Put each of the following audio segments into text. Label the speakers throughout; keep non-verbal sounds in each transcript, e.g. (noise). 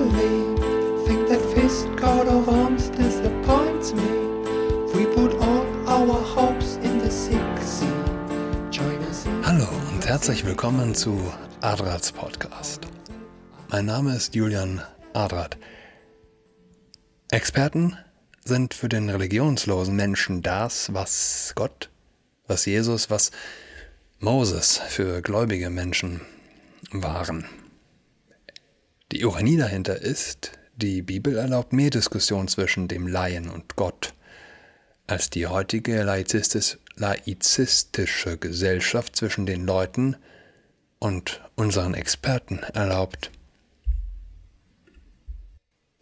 Speaker 1: believe. Think that fist coat of arms disappoints me. We put all our hopes in the sick sea.
Speaker 2: Hallo und herzlich willkommen zu Adrats Podcast. Mein Name ist Julian Adrat. Experten sind für den religionslosen Menschen das, was Gott, was Jesus, was Moses für gläubige Menschen waren. Die Ironie dahinter ist, die Bibel erlaubt mehr Diskussion zwischen dem Laien und Gott, als die heutige laizistis laizistische Gesellschaft zwischen den Leuten und unseren Experten erlaubt.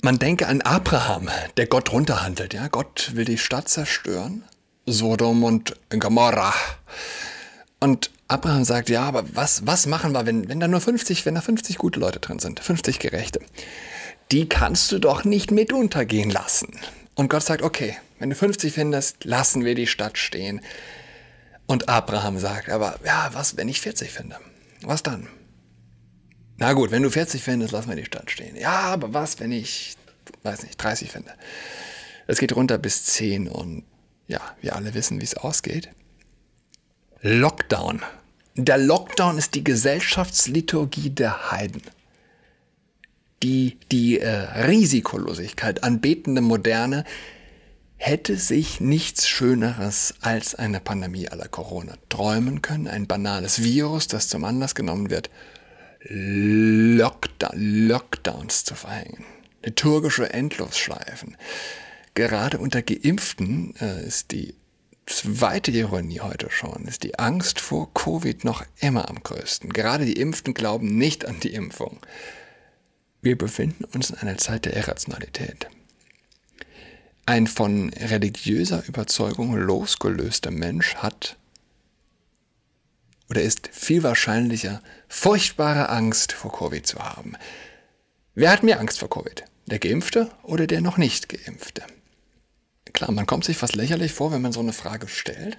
Speaker 2: Man denke an Abraham, der Gott runterhandelt. Ja? Gott will die Stadt zerstören, Sodom und Gomorra. Und Abraham sagt, ja, aber was, was machen wir, wenn, wenn da nur 50, wenn da 50 gute Leute drin sind, 50 Gerechte? Die kannst du doch nicht mit untergehen lassen. Und Gott sagt, okay, wenn du 50 findest, lassen wir die Stadt stehen. Und Abraham sagt, aber ja, was, wenn ich 40 finde? Was dann? Na gut, wenn du 40 findest, lassen wir die Stadt stehen. Ja, aber was, wenn ich, weiß nicht, 30 finde? Es geht runter bis 10 und ja, wir alle wissen, wie es ausgeht. Lockdown. Der Lockdown ist die Gesellschaftsliturgie der Heiden. Die, die äh, Risikolosigkeit anbetende Moderne hätte sich nichts Schöneres als eine Pandemie aller Corona träumen können. Ein banales Virus, das zum Anlass genommen wird, Lockdown, Lockdowns zu verhängen. Liturgische Endlosschleifen. Gerade unter Geimpften äh, ist die zweite Ironie heute schon, ist die Angst vor Covid noch immer am größten. Gerade die Impften glauben nicht an die Impfung. Wir befinden uns in einer Zeit der Irrationalität. Ein von religiöser Überzeugung losgelöster Mensch hat oder ist viel wahrscheinlicher, furchtbare Angst vor Covid zu haben. Wer hat mehr Angst vor Covid? Der Geimpfte oder der noch nicht Geimpfte? Klar, man kommt sich fast lächerlich vor, wenn man so eine Frage stellt.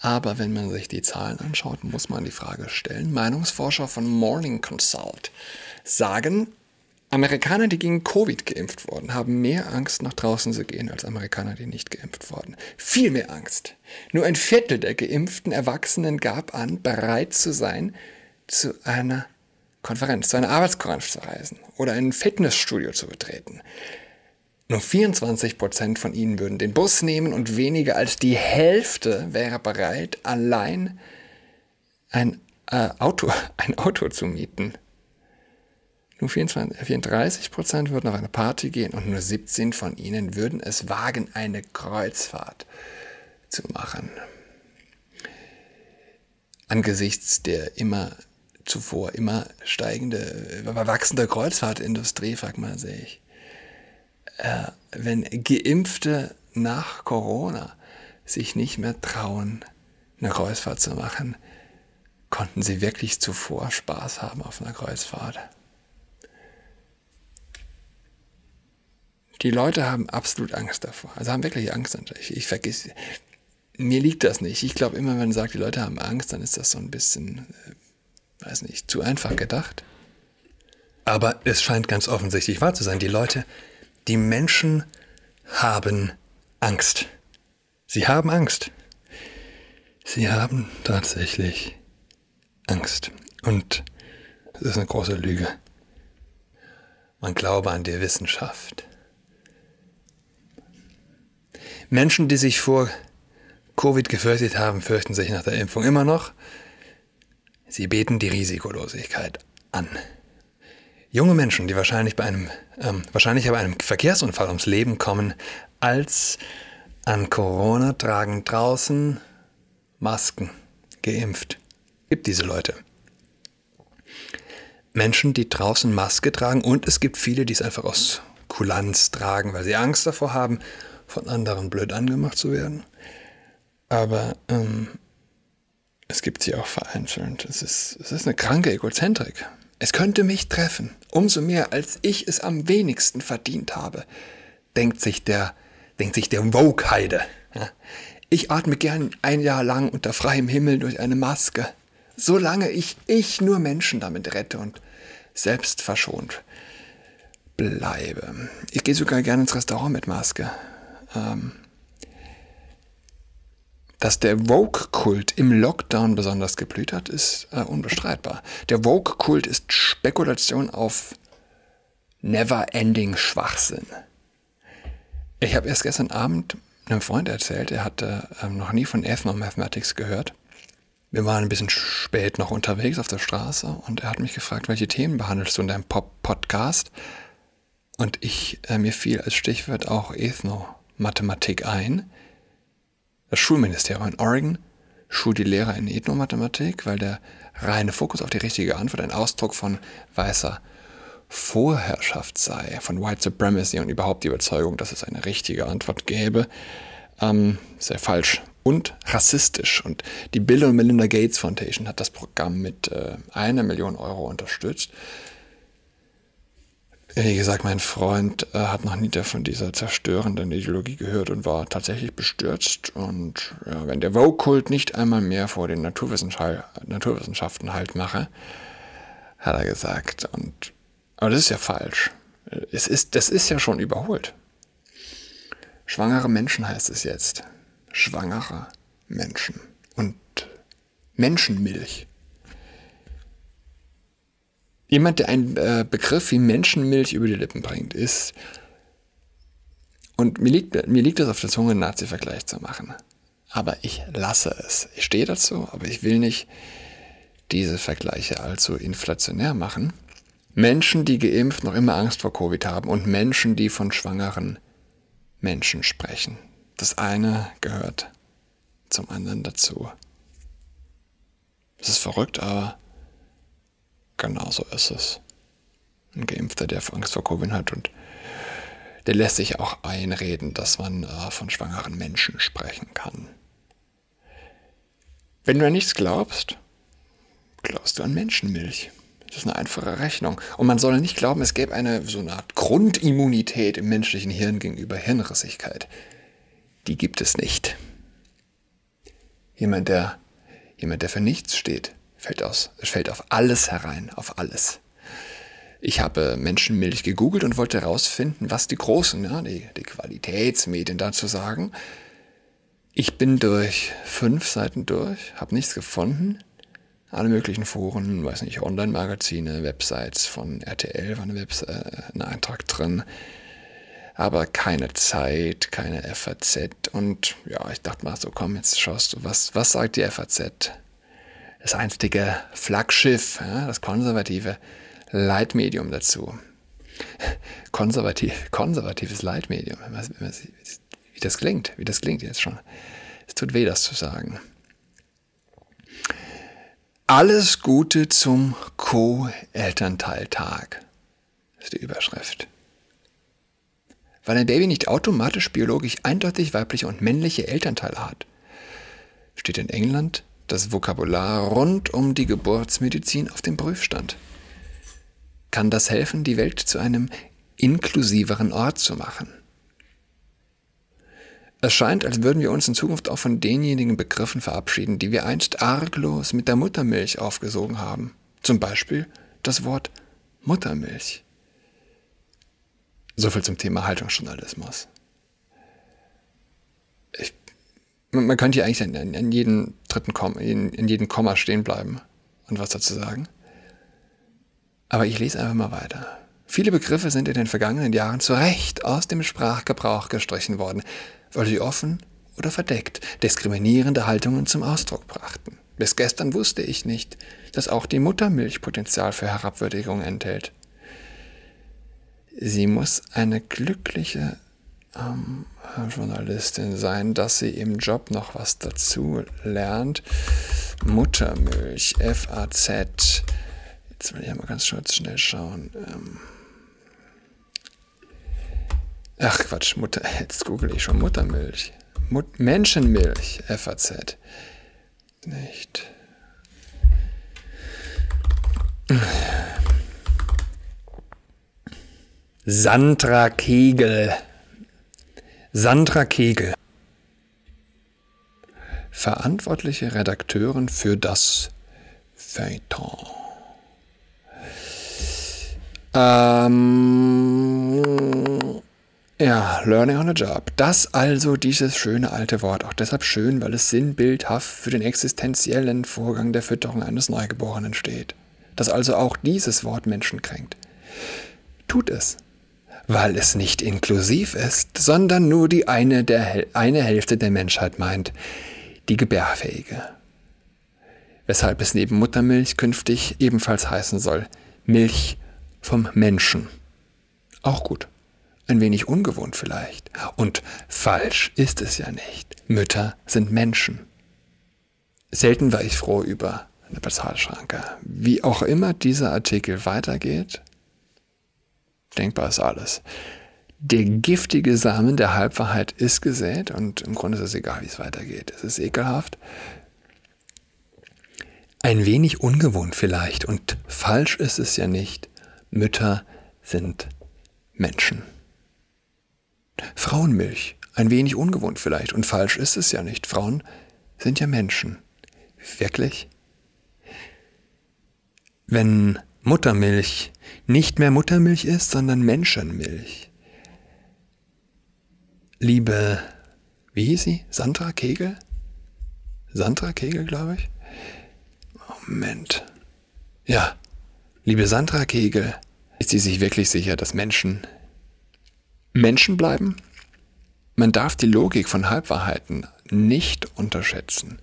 Speaker 2: Aber wenn man sich die Zahlen anschaut, muss man die Frage stellen. Meinungsforscher von Morning Consult sagen, Amerikaner, die gegen Covid geimpft wurden, haben mehr Angst, nach draußen zu gehen, als Amerikaner, die nicht geimpft wurden. Viel mehr Angst. Nur ein Viertel der geimpften Erwachsenen gab an, bereit zu sein, zu einer Konferenz, zu einer Arbeitskonferenz zu reisen oder ein Fitnessstudio zu betreten. Nur 24 Prozent von ihnen würden den Bus nehmen und weniger als die Hälfte wäre bereit, allein ein, äh, Auto, (laughs) ein Auto zu mieten. Nur 24, 34 Prozent würden auf eine Party gehen und nur 17 von ihnen würden es wagen, eine Kreuzfahrt zu machen. Angesichts der immer zuvor immer steigende, wachsende Kreuzfahrtindustrie, fragt man sich, äh, wenn Geimpfte nach Corona sich nicht mehr trauen, eine Kreuzfahrt zu machen, konnten sie wirklich zuvor Spaß haben auf einer Kreuzfahrt. Die Leute haben absolut Angst davor. Also haben wirklich Angst. Ich, ich vergiss, mir liegt das nicht. Ich glaube immer, wenn man sagt, die Leute haben Angst, dann ist das so ein bisschen, äh, weiß nicht, zu einfach gedacht. Aber es scheint ganz offensichtlich wahr zu sein. Die Leute, die Menschen haben Angst. Sie haben Angst. Sie haben tatsächlich Angst. Und das ist eine große Lüge. Man glaube an die Wissenschaft. Menschen, die sich vor Covid gefürchtet haben, fürchten sich nach der Impfung immer noch. Sie beten die Risikolosigkeit an. Junge Menschen, die wahrscheinlich bei einem, ähm, wahrscheinlich bei einem Verkehrsunfall ums Leben kommen, als an Corona tragen draußen Masken, geimpft. Gibt diese Leute. Menschen, die draußen Maske tragen und es gibt viele, die es einfach aus Kulanz tragen, weil sie Angst davor haben, von anderen blöd angemacht zu werden. Aber ähm, es gibt sie auch vereinzelt. Es ist, es ist eine kranke Egozentrik. Es könnte mich treffen, umso mehr, als ich es am wenigsten verdient habe, denkt sich der, denkt sich der Vogue-Heide. Ja. Ich atme gern ein Jahr lang unter freiem Himmel durch eine Maske, solange ich, ich nur Menschen damit rette und selbst verschont. bleibe. Ich gehe sogar gerne ins Restaurant mit Maske. Ähm, dass der Vogue-Kult im Lockdown besonders geblüht hat, ist äh, unbestreitbar. Der Vogue-Kult ist Spekulation auf never-ending Schwachsinn. Ich habe erst gestern Abend einem Freund erzählt, er hatte ähm, noch nie von Ethnomathematics gehört. Wir waren ein bisschen spät noch unterwegs auf der Straße und er hat mich gefragt, welche Themen behandelst du in deinem Pop-Podcast? Und ich, äh, mir fiel als Stichwort auch Ethnomathematik ein. Das Schulministerium in Oregon schult die Lehrer in Ethnomathematik, weil der reine Fokus auf die richtige Antwort ein Ausdruck von weißer Vorherrschaft sei, von White Supremacy und überhaupt die Überzeugung, dass es eine richtige Antwort gäbe, ähm, sehr falsch und rassistisch. Und die Bill und Melinda Gates Foundation hat das Programm mit äh, einer Million Euro unterstützt. Wie gesagt, mein Freund äh, hat noch nie von dieser zerstörenden Ideologie gehört und war tatsächlich bestürzt. Und ja, wenn der Vogue-Kult nicht einmal mehr vor den Naturwissenschaften halt mache, hat er gesagt. Und, aber das ist ja falsch. Es ist, das ist ja schon überholt. Schwangere Menschen heißt es jetzt. Schwangere Menschen. Und Menschenmilch. Jemand, der einen äh, Begriff wie Menschenmilch über die Lippen bringt, ist, und mir liegt, mir liegt es auf der Zunge, einen Nazi-Vergleich zu machen. Aber ich lasse es. Ich stehe dazu, aber ich will nicht diese Vergleiche allzu inflationär machen. Menschen, die geimpft noch immer Angst vor Covid haben und Menschen, die von schwangeren Menschen sprechen. Das eine gehört zum anderen dazu. Es ist verrückt, aber Genau so ist es. Ein Geimpfter, der Angst vor Covid hat und der lässt sich auch einreden, dass man äh, von schwangeren Menschen sprechen kann. Wenn du an nichts glaubst, glaubst du an Menschenmilch. Das ist eine einfache Rechnung. Und man soll nicht glauben, es gäbe eine so eine Art Grundimmunität im menschlichen Hirn gegenüber Hirnrissigkeit. Die gibt es nicht. Jemand, der, jemand, der für nichts steht, fällt aus. Es fällt auf alles herein, auf alles. Ich habe Menschenmilch gegoogelt und wollte herausfinden, was die großen, ja, die, die Qualitätsmedien dazu sagen. Ich bin durch fünf Seiten durch, habe nichts gefunden. Alle möglichen Foren, weiß nicht, Online-Magazine, Websites von RTL war eine Webs äh, ein Eintrag drin. Aber keine Zeit, keine FAZ. Und ja, ich dachte mal so, komm, jetzt schaust du, was, was sagt die FAZ? Das einstige Flaggschiff, das konservative Leitmedium dazu. Konservativ, konservatives Leitmedium. Wie das klingt, wie das klingt jetzt schon. Es tut weh, das zu sagen. Alles Gute zum Co-Elternteiltag ist die Überschrift. Weil ein Baby nicht automatisch biologisch eindeutig weibliche und männliche Elternteile hat, steht in England das Vokabular rund um die Geburtsmedizin auf dem Prüfstand. Kann das helfen, die Welt zu einem inklusiveren Ort zu machen? Es scheint, als würden wir uns in Zukunft auch von denjenigen Begriffen verabschieden, die wir einst arglos mit der Muttermilch aufgesogen haben. Zum Beispiel das Wort Muttermilch. Soviel zum Thema Haltungsjournalismus. Ich man, man könnte ja eigentlich an, an, jedem dritten Komma, in, in jedem Komma stehen bleiben und was dazu sagen. Aber ich lese einfach mal weiter. Viele Begriffe sind in den vergangenen Jahren zu Recht aus dem Sprachgebrauch gestrichen worden, weil sie offen oder verdeckt diskriminierende Haltungen zum Ausdruck brachten. Bis gestern wusste ich nicht, dass auch die Muttermilch Potenzial für Herabwürdigung enthält. Sie muss eine glückliche ähm, Journalistin sein, dass sie im Job noch was dazu lernt. Muttermilch, FAZ. Jetzt will ich mal ganz kurz schnell schauen. Ähm Ach Quatsch, Mutter, (laughs) jetzt google ich schon Muttermilch. Mut Menschenmilch, FAZ. Nicht. Sandra Kegel. Sandra Kegel. Verantwortliche Redakteurin für das Feuilleton. Ähm, Ja, Learning on a Job. Das also dieses schöne alte Wort. Auch deshalb schön, weil es sinnbildhaft für den existenziellen Vorgang der Fütterung eines Neugeborenen steht. Dass also auch dieses Wort Menschen kränkt. Tut es, weil es nicht inklusiv ist, sondern nur die eine, der, eine Hälfte der Menschheit meint, die gebärfähige. Weshalb es neben Muttermilch künftig ebenfalls heißen soll, Milch vom Menschen. Auch gut. Ein wenig ungewohnt vielleicht. Und falsch ist es ja nicht. Mütter sind Menschen. Selten war ich froh über eine Bezahlschranke. Wie auch immer dieser Artikel weitergeht, denkbar ist alles. Der giftige Samen der Halbwahrheit ist gesät und im Grunde ist es egal, wie es weitergeht. Es ist ekelhaft. Ein wenig ungewohnt vielleicht und falsch ist es ja nicht. Mütter sind Menschen. Frauenmilch. Ein wenig ungewohnt vielleicht. Und falsch ist es ja nicht. Frauen sind ja Menschen. Wirklich? Wenn Muttermilch nicht mehr Muttermilch ist, sondern Menschenmilch. Liebe, wie hieß sie? Sandra Kegel? Sandra Kegel, glaube ich. Moment. Ja, liebe Sandra Kegel, ist sie sich wirklich sicher, dass Menschen Menschen bleiben? Man darf die Logik von Halbwahrheiten nicht unterschätzen.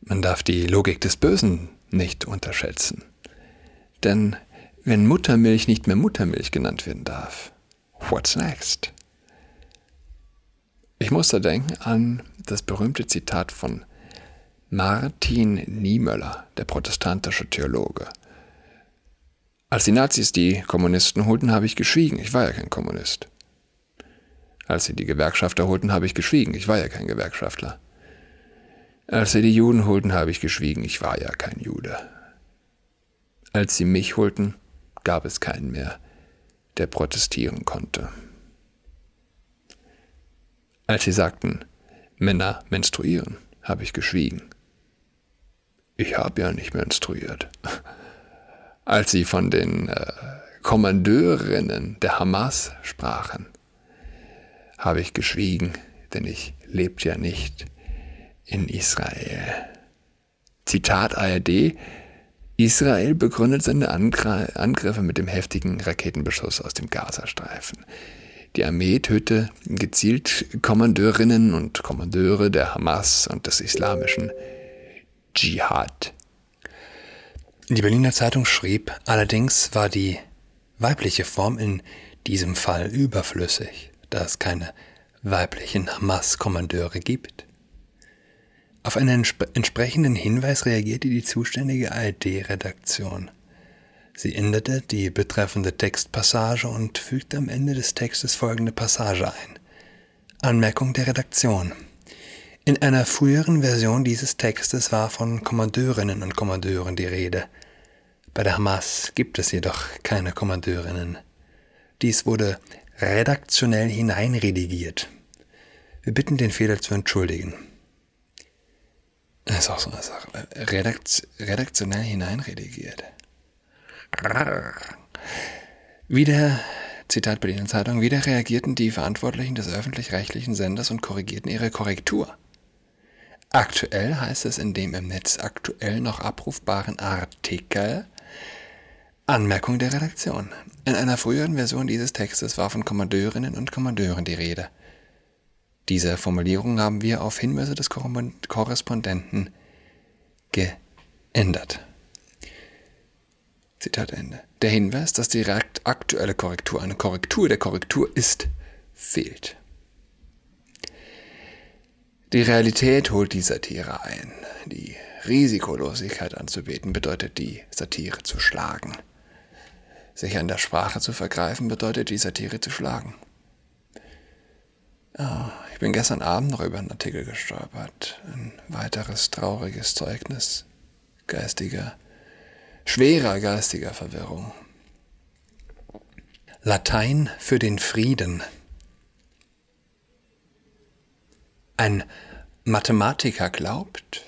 Speaker 2: Man darf die Logik des Bösen nicht unterschätzen. Denn wenn Muttermilch nicht mehr Muttermilch genannt werden darf, what's next? Ich musste denken an das berühmte Zitat von Martin Niemöller, der protestantische Theologe. Als die Nazis die Kommunisten holten, habe ich geschwiegen. Ich war ja kein Kommunist. Als sie die Gewerkschafter holten, habe ich geschwiegen. Ich war ja kein Gewerkschaftler. Als sie die Juden holten, habe ich geschwiegen. Ich war ja kein Jude. Als sie mich holten, gab es keinen mehr, der protestieren konnte. Als sie sagten, Männer menstruieren, habe ich geschwiegen. Ich habe ja nicht menstruiert. (laughs) Als sie von den äh, Kommandeurinnen der Hamas sprachen, habe ich geschwiegen, denn ich lebte ja nicht in Israel. Zitat ARD, Israel begründet seine Angriffe mit dem heftigen Raketenbeschuss aus dem Gazastreifen. Die Armee tötete gezielt Kommandeurinnen und Kommandeure der Hamas und des islamischen Dschihad. Die Berliner Zeitung schrieb, allerdings war die weibliche Form in diesem Fall überflüssig da es keine weiblichen Hamas-Kommandeure gibt. Auf einen entsprechenden Hinweis reagierte die zuständige ARD-Redaktion. Sie änderte die betreffende Textpassage und fügte am Ende des Textes folgende Passage ein. Anmerkung der Redaktion. In einer früheren Version dieses Textes war von Kommandeurinnen und Kommandeuren die Rede. Bei der Hamas gibt es jedoch keine Kommandeurinnen. Dies wurde redaktionell hineinredigiert. Wir bitten den Fehler zu entschuldigen. Das ist auch so eine Sache. Redakt redaktionell hineinredigiert. Wieder, Zitat Berliner Zeitung, wieder reagierten die Verantwortlichen des öffentlich-rechtlichen Senders und korrigierten ihre Korrektur. Aktuell heißt es in dem im Netz aktuell noch abrufbaren Artikel Anmerkung der Redaktion. In einer früheren Version dieses Textes war von Kommandeurinnen und Kommandeuren die Rede. Diese Formulierung haben wir auf Hinweise des Korrespondenten geändert. Zitat Ende. Der Hinweis, dass die aktuelle Korrektur eine Korrektur der Korrektur ist, fehlt. Die Realität holt die Satire ein. Die Risikolosigkeit anzubeten bedeutet, die Satire zu schlagen. Sich an der Sprache zu vergreifen bedeutet, die Satire zu schlagen. Oh, ich bin gestern Abend noch über einen Artikel gestolpert. Ein weiteres trauriges Zeugnis geistiger, schwerer geistiger Verwirrung. Latein für den Frieden. Ein Mathematiker glaubt,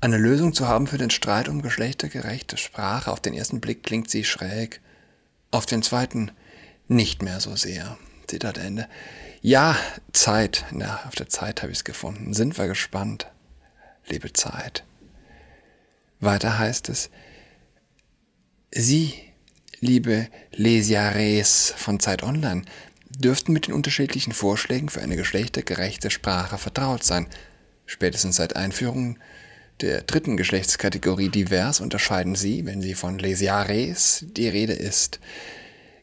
Speaker 2: eine Lösung zu haben für den Streit um geschlechtergerechte Sprache. Auf den ersten Blick klingt sie schräg, auf den zweiten nicht mehr so sehr. Zitat Ende. Ja, Zeit. Na, auf der Zeit habe ich es gefunden. Sind wir gespannt. Liebe Zeit. Weiter heißt es, Sie, liebe Lesiares von Zeit Online, dürften mit den unterschiedlichen Vorschlägen für eine geschlechtergerechte Sprache vertraut sein. Spätestens seit Einführung der dritten Geschlechtskategorie divers unterscheiden Sie, wenn Sie von Lesiares die Rede ist,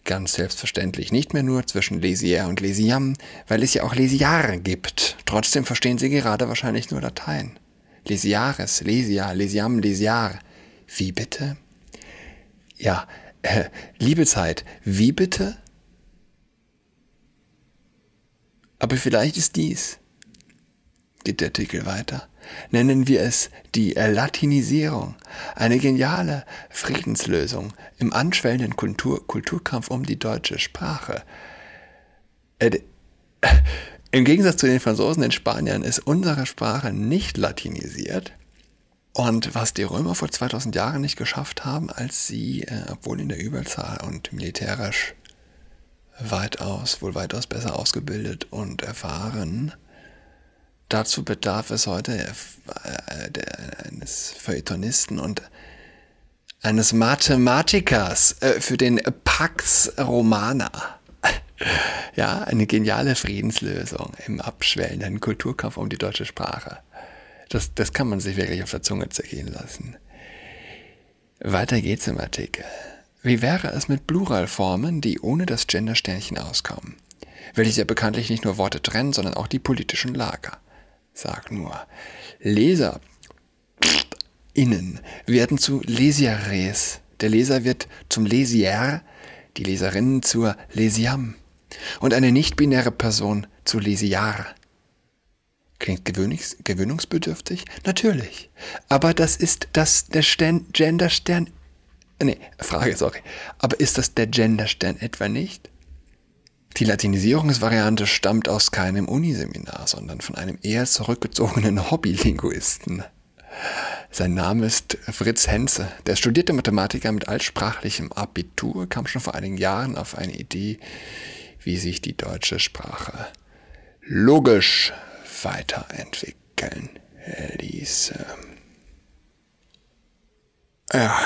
Speaker 2: ganz selbstverständlich nicht mehr nur zwischen Lesier und Lesiam, weil es ja auch Lesiare gibt. Trotzdem verstehen Sie gerade wahrscheinlich nur Latein. Lesiares, Lesia, Lesiam, Lesiar. Wie bitte? Ja, äh, liebe Zeit, wie bitte? Aber vielleicht ist dies, geht der Artikel weiter, nennen wir es die Latinisierung, eine geniale Friedenslösung im anschwellenden Kultur Kulturkampf um die deutsche Sprache. Äh, Im Gegensatz zu den Franzosen, den Spaniern, ist unsere Sprache nicht latinisiert. Und was die Römer vor 2000 Jahren nicht geschafft haben, als sie, äh, obwohl in der Überzahl und militärisch weitaus, wohl weitaus besser ausgebildet und erfahren, dazu bedarf es heute äh, eines Feuilletonisten und eines Mathematikers äh, für den Pax Romana. (laughs) Ja, eine geniale Friedenslösung im abschwellenden Kulturkampf um die deutsche Sprache. Das, das kann man sich wirklich auf der Zunge zergehen lassen. Weiter geht's im Artikel. Wie wäre es mit Pluralformen, die ohne das Gendersternchen auskommen? Welches ja bekanntlich nicht nur Worte trennen, sondern auch die politischen Lager. Sag nur, Leser innen werden zu Lesieres. Der Leser wird zum Lesier, die Leserinnen zur Lesiam und eine nicht-binäre Person zu Lesiar. Klingt gewöhnungsbedürftig? Natürlich. Aber das ist das der Stern, Genderstern. Nee, Frage, sorry. Aber ist das der Genderstern etwa nicht? Die Latinisierungsvariante stammt aus keinem Uniseminar, sondern von einem eher zurückgezogenen (laughs) Hobbylinguisten. Sein Name ist Fritz Henze. Der studierte Mathematiker mit altsprachlichem Abitur kam schon vor einigen Jahren auf eine Idee, wie sich die deutsche Sprache logisch weiterentwickeln ließe. Ja.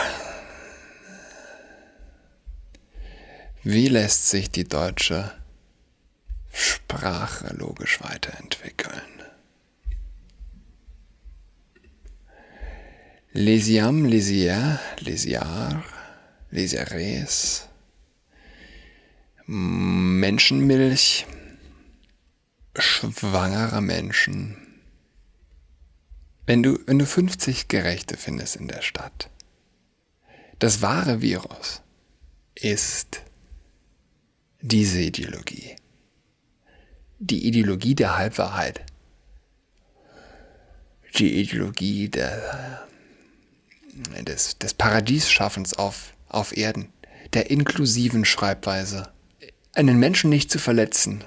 Speaker 2: Wie lässt sich die deutsche Sprache logisch weiterentwickeln? Lesiam, Lesier, Lesiar, Lesieres, Menschenmilch, schwangerer Menschen. Wenn du, wenn du 50 Gerechte findest in der Stadt, das wahre Virus ist diese Ideologie. Die Ideologie der Halbwahrheit. Die Ideologie der, des, des Paradiesschaffens auf, auf Erden, der inklusiven Schreibweise, einen Menschen nicht zu verletzen.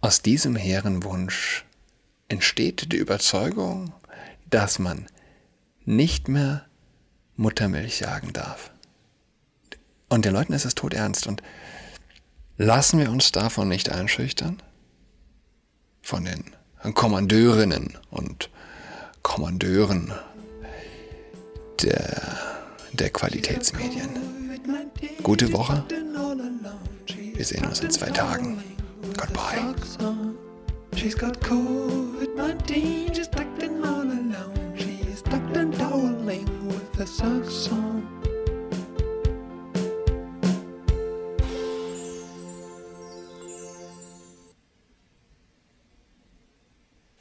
Speaker 2: Aus diesem hehren Wunsch entsteht die Überzeugung, dass man nicht mehr Muttermilch jagen darf. Und den Leuten ist es todernst. Und lassen wir uns davon nicht einschüchtern? Von den Kommandeurinnen und Kommandeuren der, der Qualitätsmedien. Gute Woche. Wir sehen uns in zwei Tagen. Goodbye. She's got COVID-19, she's tucked in all alone. She's tucked and toweling with the socks on.